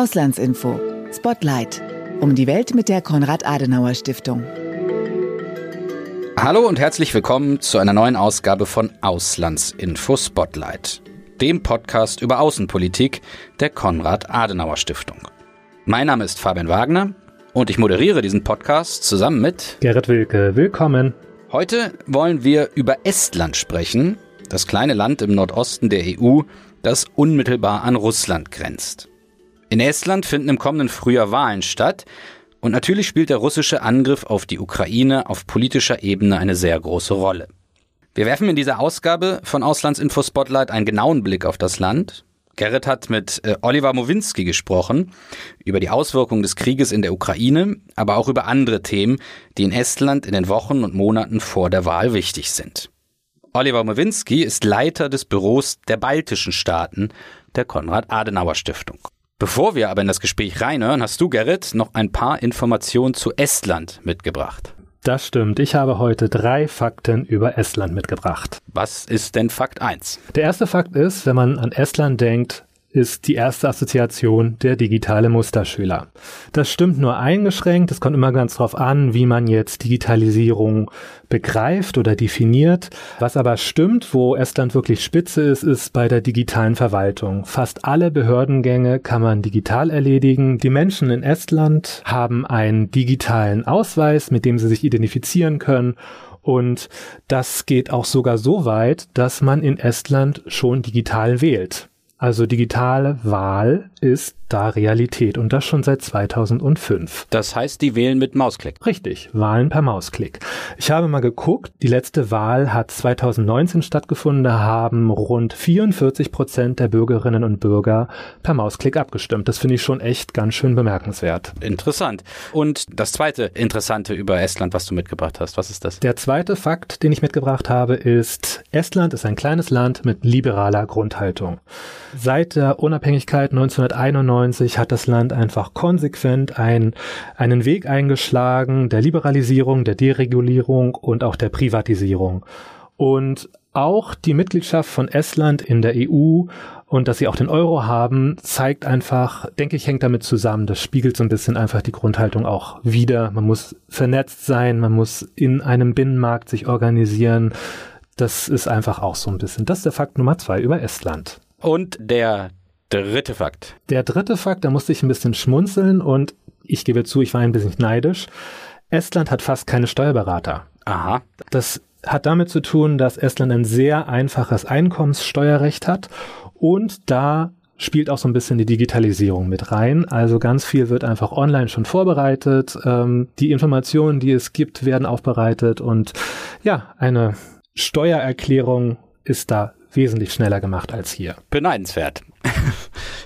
Auslandsinfo. Spotlight. Um die Welt mit der Konrad-Adenauer-Stiftung. Hallo und herzlich willkommen zu einer neuen Ausgabe von Auslandsinfo Spotlight, dem Podcast über Außenpolitik der Konrad-Adenauer-Stiftung. Mein Name ist Fabian Wagner und ich moderiere diesen Podcast zusammen mit Gerrit Wilke. Willkommen. Heute wollen wir über Estland sprechen, das kleine Land im Nordosten der EU, das unmittelbar an Russland grenzt. In Estland finden im kommenden Frühjahr Wahlen statt und natürlich spielt der russische Angriff auf die Ukraine auf politischer Ebene eine sehr große Rolle. Wir werfen in dieser Ausgabe von Auslandsinfo Spotlight einen genauen Blick auf das Land. Gerrit hat mit äh, Oliver Mowinski gesprochen über die Auswirkungen des Krieges in der Ukraine, aber auch über andere Themen, die in Estland in den Wochen und Monaten vor der Wahl wichtig sind. Oliver Mowinski ist Leiter des Büros der baltischen Staaten der Konrad-Adenauer-Stiftung. Bevor wir aber in das Gespräch reinhören, hast du, Gerrit, noch ein paar Informationen zu Estland mitgebracht. Das stimmt. Ich habe heute drei Fakten über Estland mitgebracht. Was ist denn Fakt 1? Der erste Fakt ist, wenn man an Estland denkt, ist die erste Assoziation der digitale Musterschüler. Das stimmt nur eingeschränkt. Es kommt immer ganz drauf an, wie man jetzt Digitalisierung begreift oder definiert. Was aber stimmt, wo Estland wirklich spitze ist, ist bei der digitalen Verwaltung. Fast alle Behördengänge kann man digital erledigen. Die Menschen in Estland haben einen digitalen Ausweis, mit dem sie sich identifizieren können und das geht auch sogar so weit, dass man in Estland schon digital wählt. Also digitale Wahl ist da Realität und das schon seit 2005. Das heißt, die wählen mit Mausklick. Richtig, Wahlen per Mausklick. Ich habe mal geguckt, die letzte Wahl hat 2019 stattgefunden, da haben rund 44 Prozent der Bürgerinnen und Bürger per Mausklick abgestimmt. Das finde ich schon echt ganz schön bemerkenswert. Interessant. Und das zweite Interessante über Estland, was du mitgebracht hast, was ist das? Der zweite Fakt, den ich mitgebracht habe, ist, Estland ist ein kleines Land mit liberaler Grundhaltung. Seit der Unabhängigkeit 1991 hat das Land einfach konsequent ein, einen Weg eingeschlagen der Liberalisierung, der Deregulierung und auch der Privatisierung. Und auch die Mitgliedschaft von Estland in der EU und dass sie auch den Euro haben, zeigt einfach, denke ich, hängt damit zusammen. Das spiegelt so ein bisschen einfach die Grundhaltung auch wieder. Man muss vernetzt sein, man muss in einem Binnenmarkt sich organisieren. Das ist einfach auch so ein bisschen. Das ist der Fakt Nummer zwei über Estland. Und der dritte Fakt. Der dritte Fakt, da musste ich ein bisschen schmunzeln und ich gebe zu, ich war ein bisschen neidisch. Estland hat fast keine Steuerberater. Aha. Das hat damit zu tun, dass Estland ein sehr einfaches Einkommenssteuerrecht hat und da spielt auch so ein bisschen die Digitalisierung mit rein. Also ganz viel wird einfach online schon vorbereitet. Ähm, die Informationen, die es gibt, werden aufbereitet und ja, eine Steuererklärung ist da wesentlich schneller gemacht als hier. Beneidenswert.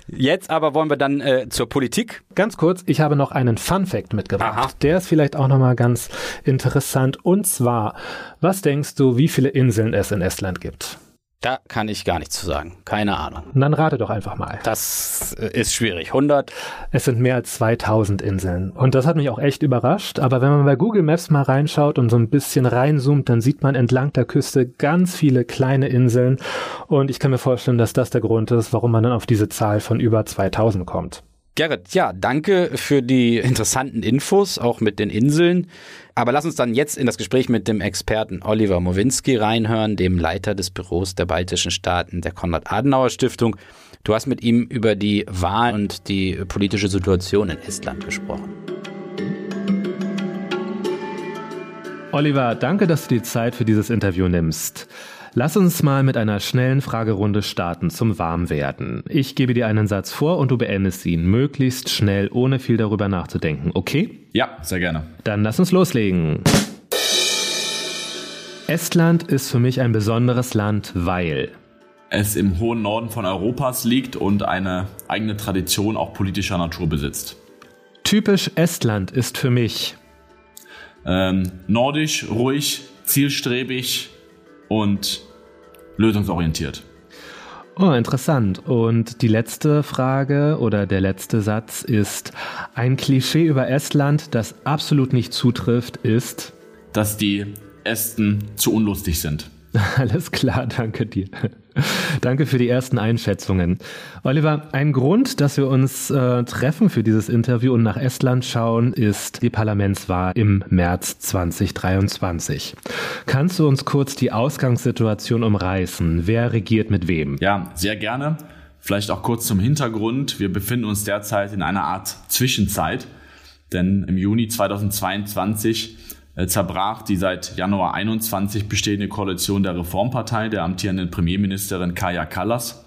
Jetzt aber wollen wir dann äh, zur Politik. Ganz kurz, ich habe noch einen Fun Fact mitgebracht. Aha. Der ist vielleicht auch nochmal ganz interessant. Und zwar, was denkst du, wie viele Inseln es in Estland gibt? Da kann ich gar nichts zu sagen. Keine Ahnung. dann rate doch einfach mal. Das ist schwierig. 100? Es sind mehr als 2000 Inseln. Und das hat mich auch echt überrascht. Aber wenn man bei Google Maps mal reinschaut und so ein bisschen reinzoomt, dann sieht man entlang der Küste ganz viele kleine Inseln. Und ich kann mir vorstellen, dass das der Grund ist, warum man dann auf diese Zahl von über 2000 kommt. Gerrit, ja, danke für die interessanten Infos, auch mit den Inseln. Aber lass uns dann jetzt in das Gespräch mit dem Experten Oliver Mowinski reinhören, dem Leiter des Büros der baltischen Staaten der Konrad-Adenauer-Stiftung. Du hast mit ihm über die Wahl und die politische Situation in Estland gesprochen. Oliver, danke, dass du die Zeit für dieses Interview nimmst. Lass uns mal mit einer schnellen Fragerunde starten zum Warmwerden. Ich gebe dir einen Satz vor und du beendest ihn möglichst schnell, ohne viel darüber nachzudenken, okay? Ja, sehr gerne. Dann lass uns loslegen. Estland ist für mich ein besonderes Land, weil es im hohen Norden von Europas liegt und eine eigene Tradition auch politischer Natur besitzt. Typisch Estland ist für mich ähm, nordisch, ruhig, zielstrebig, und lösungsorientiert. Oh, interessant. Und die letzte Frage oder der letzte Satz ist, ein Klischee über Estland, das absolut nicht zutrifft, ist, dass die Esten zu unlustig sind. Alles klar, danke dir. Danke für die ersten Einschätzungen. Oliver, ein Grund, dass wir uns äh, treffen für dieses Interview und nach Estland schauen, ist die Parlamentswahl im März 2023. Kannst du uns kurz die Ausgangssituation umreißen? Wer regiert mit wem? Ja, sehr gerne. Vielleicht auch kurz zum Hintergrund. Wir befinden uns derzeit in einer Art Zwischenzeit, denn im Juni 2022 äh, zerbrach die seit Januar 21 bestehende Koalition der Reformpartei der amtierenden Premierministerin Kaya Kallas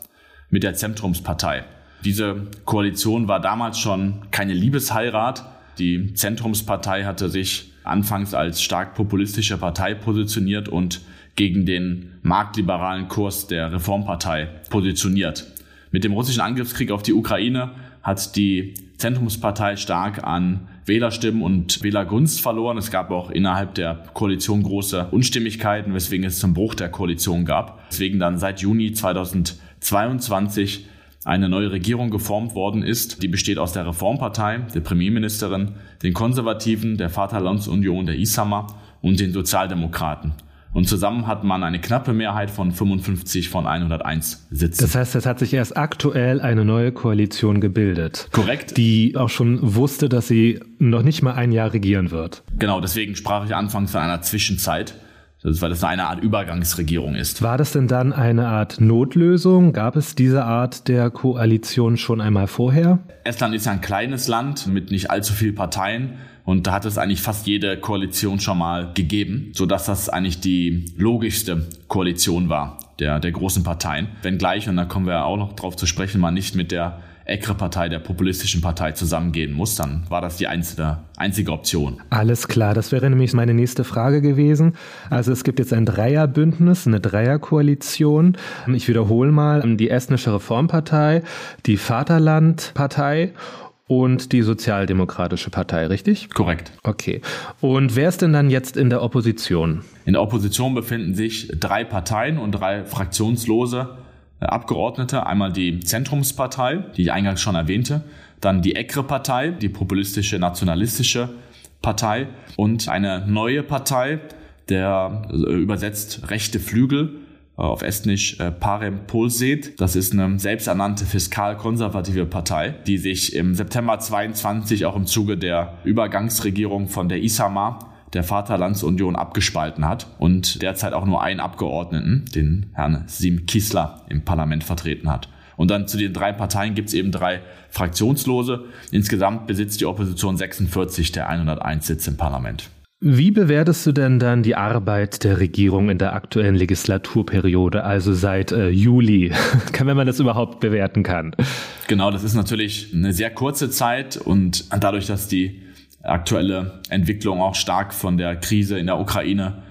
mit der Zentrumspartei. Diese Koalition war damals schon keine Liebesheirat. Die Zentrumspartei hatte sich anfangs als stark populistische Partei positioniert und gegen den marktliberalen Kurs der Reformpartei positioniert. Mit dem russischen Angriffskrieg auf die Ukraine hat die Zentrumspartei stark an Wählerstimmen und Wählergunst verloren. Es gab auch innerhalb der Koalition große Unstimmigkeiten, weswegen es zum Bruch der Koalition gab. Deswegen dann seit Juni 2022 eine neue Regierung geformt worden ist. Die besteht aus der Reformpartei, der Premierministerin, den Konservativen, der Vaterlandsunion, der Isama und den Sozialdemokraten. Und zusammen hat man eine knappe Mehrheit von 55 von 101 Sitzen. Das heißt, es hat sich erst aktuell eine neue Koalition gebildet. Korrekt. Die auch schon wusste, dass sie noch nicht mal ein Jahr regieren wird. Genau, deswegen sprach ich anfangs von einer Zwischenzeit. Das ist, weil das eine Art Übergangsregierung ist. War das denn dann eine Art Notlösung? Gab es diese Art der Koalition schon einmal vorher? Estland ist ja ein kleines Land mit nicht allzu vielen Parteien. Und da hat es eigentlich fast jede Koalition schon mal gegeben, so dass das eigentlich die logischste Koalition war der, der großen Parteien. Wenngleich, und da kommen wir auch noch drauf zu sprechen, man nicht mit der ECRE-Partei, der populistischen Partei, zusammengehen muss, dann war das die einzige, einzige Option. Alles klar, das wäre nämlich meine nächste Frage gewesen. Also es gibt jetzt ein Dreierbündnis, eine Dreierkoalition. Ich wiederhole mal, die Estnische Reformpartei, die Vaterlandpartei und die Sozialdemokratische Partei, richtig? Korrekt. Okay. Und wer ist denn dann jetzt in der Opposition? In der Opposition befinden sich drei Parteien und drei fraktionslose Abgeordnete. Einmal die Zentrumspartei, die ich eingangs schon erwähnte, dann die ECRE-Partei, die populistische nationalistische Partei und eine neue Partei, der äh, übersetzt rechte Flügel, äh, auf Estnisch äh, Parem Polset. Das ist eine selbsternannte fiskal-konservative Partei, die sich im September 22 auch im Zuge der Übergangsregierung von der Isama der Vaterlandsunion abgespalten hat und derzeit auch nur einen Abgeordneten, den Herrn Sim Kisler, im Parlament vertreten hat. Und dann zu den drei Parteien gibt es eben drei Fraktionslose. Insgesamt besitzt die Opposition 46 der 101 Sitze im Parlament. Wie bewertest du denn dann die Arbeit der Regierung in der aktuellen Legislaturperiode, also seit äh, Juli, wenn man das überhaupt bewerten kann? Genau, das ist natürlich eine sehr kurze Zeit und dadurch, dass die aktuelle Entwicklung auch stark von der Krise in der Ukraine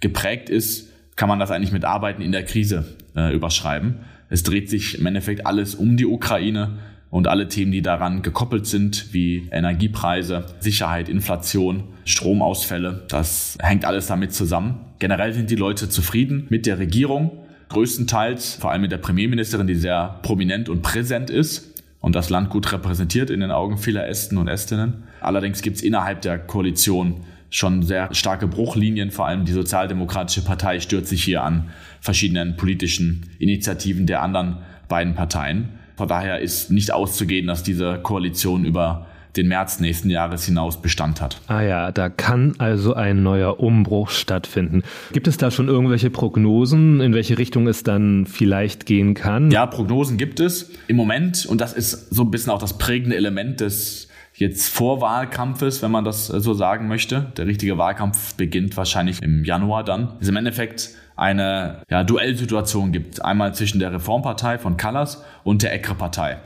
geprägt ist, kann man das eigentlich mit Arbeiten in der Krise äh, überschreiben. Es dreht sich im Endeffekt alles um die Ukraine und alle Themen, die daran gekoppelt sind, wie Energiepreise, Sicherheit, Inflation, Stromausfälle, das hängt alles damit zusammen. Generell sind die Leute zufrieden mit der Regierung, größtenteils vor allem mit der Premierministerin, die sehr prominent und präsent ist und das Land gut repräsentiert in den Augen vieler Esten und Estinnen. Allerdings gibt es innerhalb der Koalition schon sehr starke Bruchlinien. Vor allem die Sozialdemokratische Partei stört sich hier an verschiedenen politischen Initiativen der anderen beiden Parteien. Von daher ist nicht auszugehen, dass diese Koalition über den März nächsten Jahres hinaus Bestand hat. Ah ja, da kann also ein neuer Umbruch stattfinden. Gibt es da schon irgendwelche Prognosen, in welche Richtung es dann vielleicht gehen kann? Ja, Prognosen gibt es. Im Moment, und das ist so ein bisschen auch das prägende Element des jetzt Vorwahlkampfes, wenn man das so sagen möchte. Der richtige Wahlkampf beginnt wahrscheinlich im Januar dann. Ist im Endeffekt eine ja, Duellsituation gibt. Einmal zwischen der Reformpartei von Callas und der ECRE-Partei.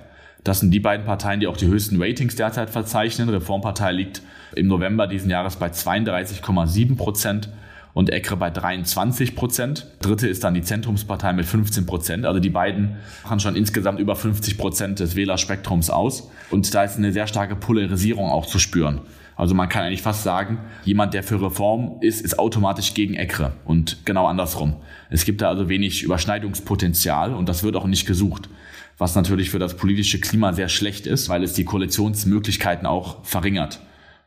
Das sind die beiden Parteien, die auch die höchsten Ratings derzeit verzeichnen. Reformpartei liegt im November diesen Jahres bei 32,7 Prozent und ECRE bei 23 Prozent. Dritte ist dann die Zentrumspartei mit 15 Prozent. Also die beiden machen schon insgesamt über 50 Prozent des Wählerspektrums aus. Und da ist eine sehr starke Polarisierung auch zu spüren. Also man kann eigentlich fast sagen, jemand, der für Reform ist, ist automatisch gegen ECRE und genau andersrum. Es gibt da also wenig Überschneidungspotenzial und das wird auch nicht gesucht. Was natürlich für das politische Klima sehr schlecht ist, weil es die Koalitionsmöglichkeiten auch verringert.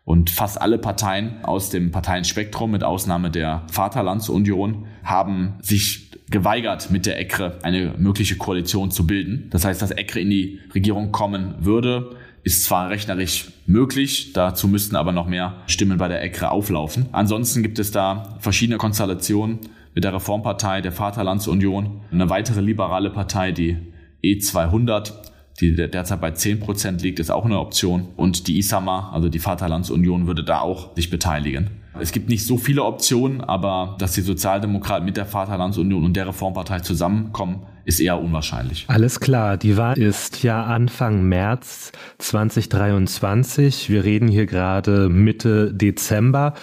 Und fast alle Parteien aus dem Parteienspektrum, mit Ausnahme der Vaterlandsunion, haben sich geweigert, mit der ECRE eine mögliche Koalition zu bilden. Das heißt, dass ECRE in die Regierung kommen würde, ist zwar rechnerisch möglich, dazu müssten aber noch mehr Stimmen bei der ECRE auflaufen. Ansonsten gibt es da verschiedene Konstellationen mit der Reformpartei, der Vaterlandsunion, eine weitere liberale Partei, die E200, die derzeit bei 10% liegt, ist auch eine Option. Und die ISAMA, also die Vaterlandsunion, würde da auch sich beteiligen. Es gibt nicht so viele Optionen, aber dass die Sozialdemokraten mit der Vaterlandsunion und der Reformpartei zusammenkommen, ist eher unwahrscheinlich. Alles klar, die Wahl ist ja Anfang März 2023. Wir reden hier gerade Mitte Dezember.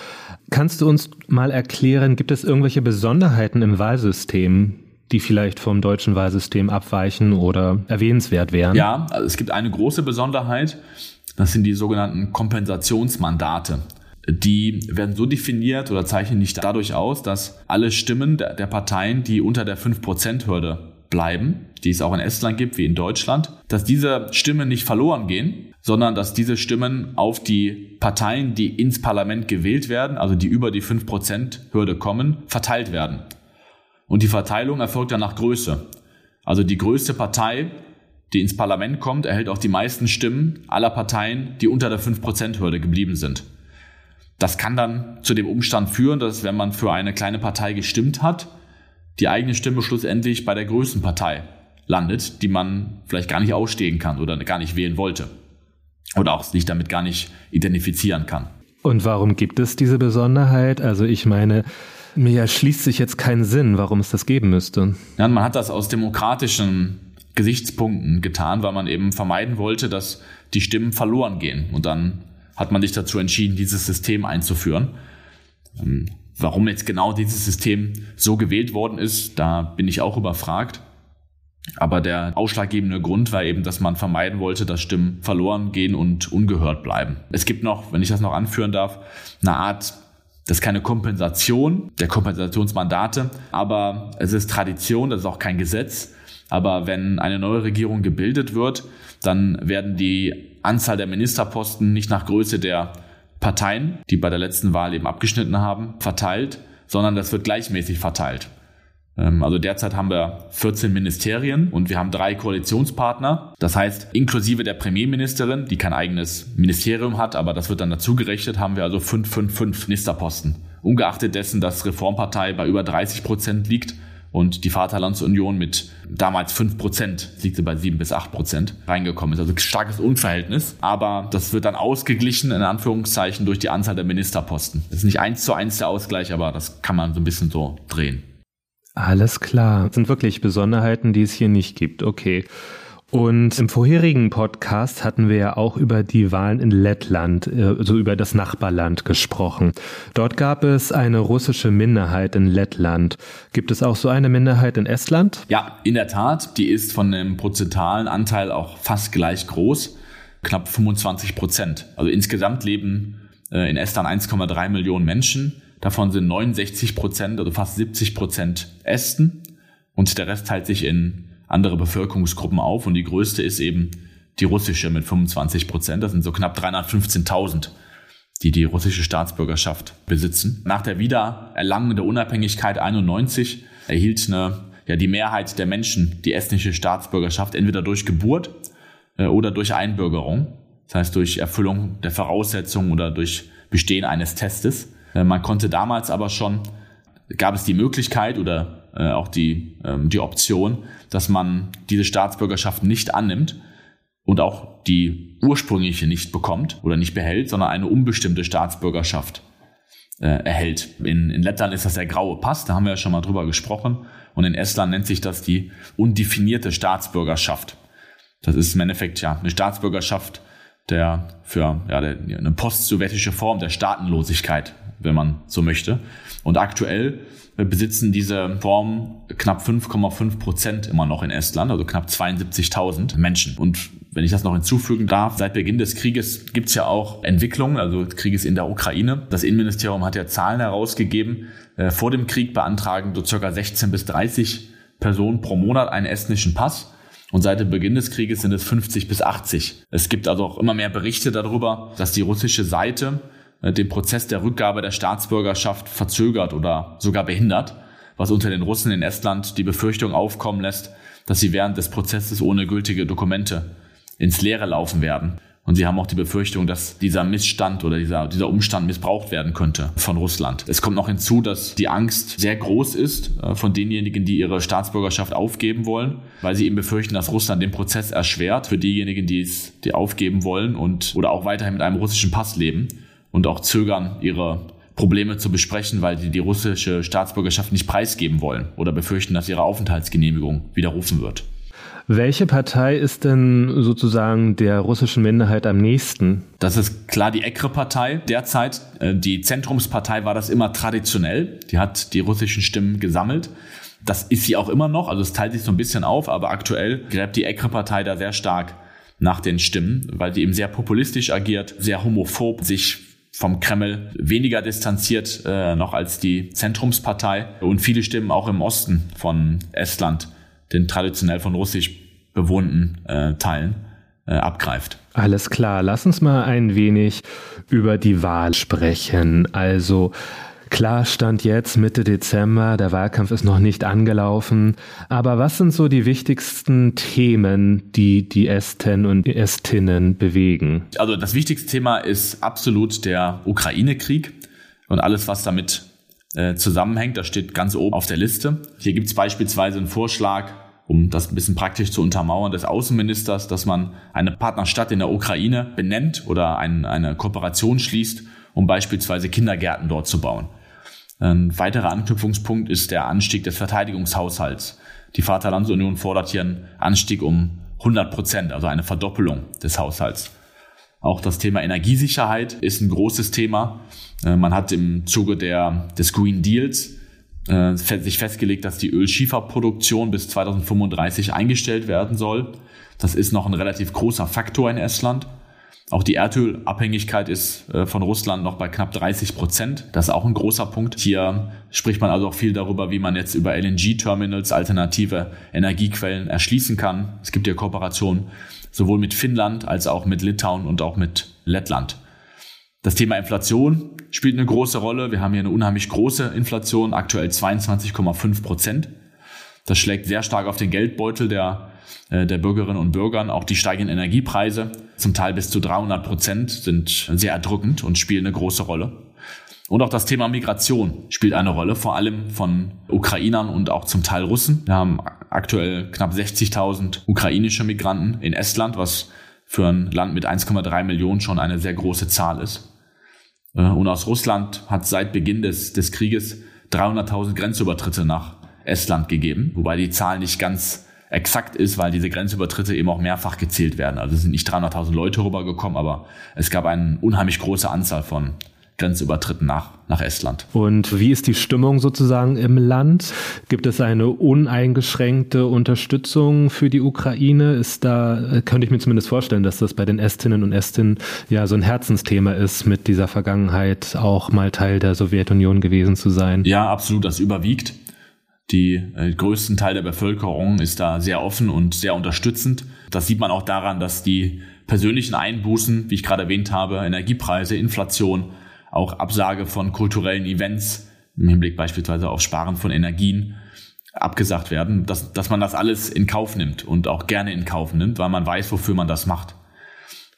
Kannst du uns mal erklären, gibt es irgendwelche Besonderheiten im Wahlsystem, die vielleicht vom deutschen Wahlsystem abweichen oder erwähnenswert wären? Ja, also es gibt eine große Besonderheit. Das sind die sogenannten Kompensationsmandate. Die werden so definiert oder zeichnen nicht dadurch aus, dass alle Stimmen der, der Parteien, die unter der 5%-Hürde bleiben, die es auch in Estland gibt wie in Deutschland, dass diese Stimmen nicht verloren gehen, sondern dass diese Stimmen auf die Parteien, die ins Parlament gewählt werden, also die über die 5%-Hürde kommen, verteilt werden. Und die Verteilung erfolgt dann nach Größe. Also die größte Partei, die ins Parlament kommt, erhält auch die meisten Stimmen aller Parteien, die unter der 5%-Hürde geblieben sind. Das kann dann zu dem Umstand führen, dass wenn man für eine kleine Partei gestimmt hat, die eigene Stimme schlussendlich bei der größten Partei landet, die man vielleicht gar nicht ausstehen kann oder gar nicht wählen wollte. Oder auch sich damit gar nicht identifizieren kann. Und warum gibt es diese Besonderheit? Also ich meine, mir erschließt sich jetzt keinen Sinn, warum es das geben müsste. Ja, man hat das aus demokratischen Gesichtspunkten getan, weil man eben vermeiden wollte, dass die Stimmen verloren gehen. Und dann hat man sich dazu entschieden, dieses System einzuführen. Ähm, warum jetzt genau dieses System so gewählt worden ist, da bin ich auch überfragt. Aber der ausschlaggebende Grund war eben, dass man vermeiden wollte, dass Stimmen verloren gehen und ungehört bleiben. Es gibt noch, wenn ich das noch anführen darf, eine Art das ist keine Kompensation der Kompensationsmandate, aber es ist Tradition, das ist auch kein Gesetz. Aber wenn eine neue Regierung gebildet wird, dann werden die Anzahl der Ministerposten nicht nach Größe der Parteien, die bei der letzten Wahl eben abgeschnitten haben, verteilt, sondern das wird gleichmäßig verteilt. Ähm, also derzeit haben wir 14 Ministerien und wir haben drei Koalitionspartner. Das heißt, inklusive der Premierministerin, die kein eigenes Ministerium hat, aber das wird dann dazu gerechnet, haben wir also 5, 5, 5 Ministerposten. Ungeachtet dessen, dass Reformpartei bei über 30 Prozent liegt und die Vaterlandsunion mit damals 5 Prozent, liegt sie bei 7 bis 8 Prozent, reingekommen ist. Also starkes Unverhältnis. Aber das wird dann ausgeglichen, in Anführungszeichen, durch die Anzahl der Ministerposten. Das ist nicht eins zu eins der Ausgleich, aber das kann man so ein bisschen so drehen. Alles klar. Das sind wirklich Besonderheiten, die es hier nicht gibt. Okay. Und im vorherigen Podcast hatten wir ja auch über die Wahlen in Lettland, also über das Nachbarland gesprochen. Dort gab es eine russische Minderheit in Lettland. Gibt es auch so eine Minderheit in Estland? Ja, in der Tat. Die ist von dem prozentalen Anteil auch fast gleich groß. Knapp 25 Prozent. Also insgesamt leben äh, in Estland 1,3 Millionen Menschen. Davon sind 69 Prozent, also fast 70 Prozent Esten und der Rest teilt sich in andere Bevölkerungsgruppen auf und die größte ist eben die russische mit 25 Prozent. Das sind so knapp 315.000, die die russische Staatsbürgerschaft besitzen. Nach der Wiedererlangung der Unabhängigkeit 91 erhielt eine, ja, die Mehrheit der Menschen die estnische Staatsbürgerschaft entweder durch Geburt äh, oder durch Einbürgerung. Das heißt durch Erfüllung der Voraussetzungen oder durch Bestehen eines Testes. Äh, man konnte damals aber schon, gab es die Möglichkeit oder äh, auch die, ähm, die Option, dass man diese Staatsbürgerschaft nicht annimmt und auch die ursprüngliche nicht bekommt oder nicht behält, sondern eine unbestimmte Staatsbürgerschaft äh, erhält. In, in Lettland ist das der graue Pass, da haben wir ja schon mal drüber gesprochen. Und in Estland nennt sich das die undefinierte Staatsbürgerschaft. Das ist im Endeffekt ja eine Staatsbürgerschaft der für ja, der, eine post-sowjetische Form der Staatenlosigkeit, wenn man so möchte. Und aktuell besitzen diese Formen knapp 5,5 Prozent immer noch in Estland, also knapp 72.000 Menschen. Und wenn ich das noch hinzufügen darf, seit Beginn des Krieges gibt es ja auch Entwicklungen, also Krieges in der Ukraine. Das Innenministerium hat ja Zahlen herausgegeben. Äh, vor dem Krieg beantragen so circa 16 bis 30 Personen pro Monat einen estnischen Pass. Und seit dem Beginn des Krieges sind es 50 bis 80. Es gibt also auch immer mehr Berichte darüber, dass die russische Seite den Prozess der Rückgabe der Staatsbürgerschaft verzögert oder sogar behindert, was unter den Russen in Estland die Befürchtung aufkommen lässt, dass sie während des Prozesses ohne gültige Dokumente ins Leere laufen werden. Und sie haben auch die Befürchtung, dass dieser Missstand oder dieser, dieser Umstand missbraucht werden könnte von Russland. Es kommt noch hinzu, dass die Angst sehr groß ist äh, von denjenigen, die ihre Staatsbürgerschaft aufgeben wollen, weil sie eben befürchten, dass Russland den Prozess erschwert für diejenigen, die es die aufgeben wollen und oder auch weiterhin mit einem russischen Pass leben und auch zögern, ihre Probleme zu besprechen, weil sie die russische Staatsbürgerschaft nicht preisgeben wollen oder befürchten, dass ihre Aufenthaltsgenehmigung widerrufen wird. Welche Partei ist denn sozusagen der russischen Minderheit am nächsten? Das ist klar die EKRE-Partei derzeit. Äh, die Zentrumspartei war das immer traditionell. Die hat die russischen Stimmen gesammelt. Das ist sie auch immer noch. Also es teilt sich so ein bisschen auf, aber aktuell gräbt die EKRE-Partei da sehr stark nach den Stimmen, weil sie eben sehr populistisch agiert, sehr homophob, sich vom Kreml weniger distanziert äh, noch als die Zentrumspartei und viele Stimmen auch im Osten von Estland den traditionell von russisch bewohnten äh, Teilen äh, abgreift. Alles klar, lass uns mal ein wenig über die Wahl sprechen. Also Klar stand jetzt Mitte Dezember, der Wahlkampf ist noch nicht angelaufen. Aber was sind so die wichtigsten Themen, die die Esten und Estinnen bewegen? Also das wichtigste Thema ist absolut der Ukraine-Krieg und alles, was damit äh, zusammenhängt. Das steht ganz oben auf der Liste. Hier gibt es beispielsweise einen Vorschlag, um das ein bisschen praktisch zu untermauern, des Außenministers, dass man eine Partnerstadt in der Ukraine benennt oder ein, eine Kooperation schließt, um beispielsweise Kindergärten dort zu bauen. Ein weiterer Anknüpfungspunkt ist der Anstieg des Verteidigungshaushalts. Die Vaterlandsunion fordert hier einen Anstieg um 100 Prozent, also eine Verdoppelung des Haushalts. Auch das Thema Energiesicherheit ist ein großes Thema. Äh, man hat im Zuge der, des Green Deals äh, sich festgelegt, dass die Ölschieferproduktion bis 2035 eingestellt werden soll. Das ist noch ein relativ großer Faktor in Estland. Auch die Erdölabhängigkeit ist äh, von Russland noch bei knapp 30 Prozent. Das ist auch ein großer Punkt. Hier spricht man also auch viel darüber, wie man jetzt über LNG-Terminals alternative Energiequellen erschließen kann. Es gibt ja Kooperationen sowohl mit Finnland als auch mit Litauen und auch mit Lettland. Das Thema Inflation spielt eine große Rolle. Wir haben hier eine unheimlich große Inflation, aktuell 22,5 Prozent. Das schlägt sehr stark auf den Geldbeutel der, der Bürgerinnen und Bürger. Auch die steigenden Energiepreise, zum Teil bis zu 300 Prozent, sind sehr erdrückend und spielen eine große Rolle. Und auch das Thema Migration spielt eine Rolle, vor allem von Ukrainern und auch zum Teil Russen. Wir haben aktuell knapp 60.000 ukrainische Migranten in Estland, was für ein Land mit 1,3 Millionen schon eine sehr große Zahl ist. Äh, und aus Russland hat seit Beginn des, des Krieges 300.000 Grenzübertritte nach Estland gegeben, wobei die Zahl nicht ganz exakt ist, weil diese Grenzübertritte eben auch mehrfach gezählt werden. Also es sind nicht 300.000 Leute rübergekommen, aber es gab eine unheimlich große Anzahl von Grenzübertritten nach, nach Estland. Und wie ist die Stimmung sozusagen im Land? Gibt es eine uneingeschränkte Unterstützung für die Ukraine? Ist da, könnte ich mir zumindest vorstellen, dass das bei den Estinnen und Esten ja so ein Herzensthema ist, mit dieser Vergangenheit auch mal Teil der Sowjetunion gewesen zu sein. Ja, absolut, das überwiegt. Die äh, größten Teil der Bevölkerung ist da sehr offen und sehr unterstützend. Das sieht man auch daran, dass die persönlichen Einbußen, wie ich gerade erwähnt habe, Energiepreise, Inflation, auch Absage von kulturellen Events im Hinblick beispielsweise auf Sparen von Energien abgesagt werden, dass, dass man das alles in Kauf nimmt und auch gerne in Kauf nimmt, weil man weiß, wofür man das macht.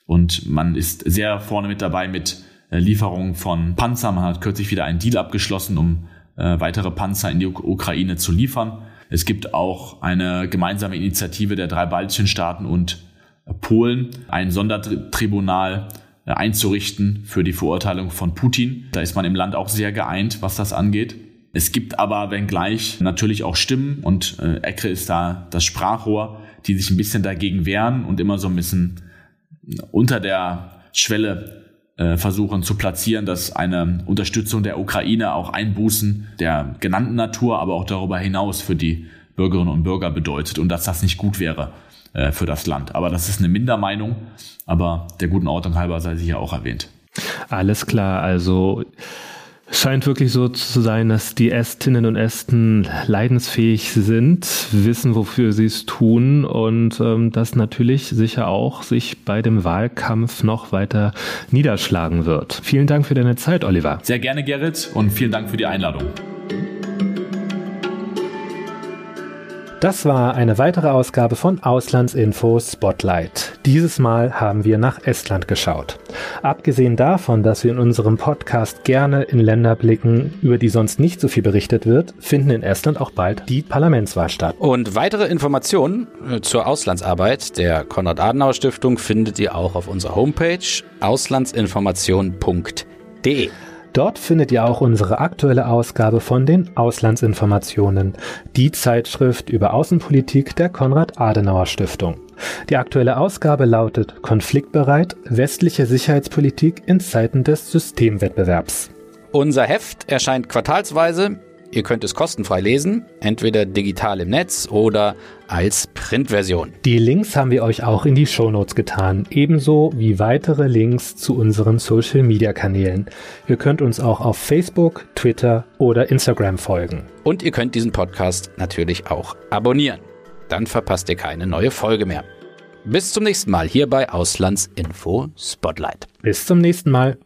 Und man ist sehr vorne mit dabei mit äh, Lieferungen von Panzer. Man hat kürzlich wieder einen Deal abgeschlossen, um äh, weitere Panzer in die Ukraine zu liefern. Es gibt auch eine gemeinsame Initiative der drei baltischen Staaten und Polen, ein Sondertribunal äh, einzurichten für die Verurteilung von Putin. Da ist man im Land auch sehr geeint, was das angeht. Es gibt aber, wenngleich, natürlich auch Stimmen und äh, ECRE ist da das Sprachrohr, die sich ein bisschen dagegen wehren und immer so ein bisschen unter der Schwelle äh, versuchen zu platzieren, dass eine Unterstützung der Ukraine auch Einbußen der genannten Natur, aber auch darüber hinaus für die Bürgerinnen und Bürger bedeutet und dass das nicht gut wäre äh, für das Land. Aber das ist eine Mindermeinung, aber der guten Ordnung halber sei sicher auch erwähnt. Alles klar, also Scheint wirklich so zu sein, dass die Ästinnen und Ästen leidensfähig sind, wissen, wofür sie es tun und ähm, das natürlich sicher auch sich bei dem Wahlkampf noch weiter niederschlagen wird. Vielen Dank für deine Zeit, Oliver. Sehr gerne, Gerrit, und vielen Dank für die Einladung. Das war eine weitere Ausgabe von Auslandsinfo Spotlight. Dieses Mal haben wir nach Estland geschaut. Abgesehen davon, dass wir in unserem Podcast gerne in Länder blicken, über die sonst nicht so viel berichtet wird, finden in Estland auch bald die Parlamentswahl statt. Und weitere Informationen äh, zur Auslandsarbeit der Konrad-Adenauer-Stiftung findet ihr auch auf unserer Homepage auslandsinformation.de. Dort findet ihr auch unsere aktuelle Ausgabe von den Auslandsinformationen, die Zeitschrift über Außenpolitik der Konrad-Adenauer-Stiftung. Die aktuelle Ausgabe lautet Konfliktbereit, westliche Sicherheitspolitik in Zeiten des Systemwettbewerbs. Unser Heft erscheint quartalsweise Ihr könnt es kostenfrei lesen, entweder digital im Netz oder als Printversion. Die Links haben wir euch auch in die Shownotes getan, ebenso wie weitere Links zu unseren Social Media Kanälen. Ihr könnt uns auch auf Facebook, Twitter oder Instagram folgen. Und ihr könnt diesen Podcast natürlich auch abonnieren. Dann verpasst ihr keine neue Folge mehr. Bis zum nächsten Mal hier bei Auslandsinfo Spotlight. Bis zum nächsten Mal.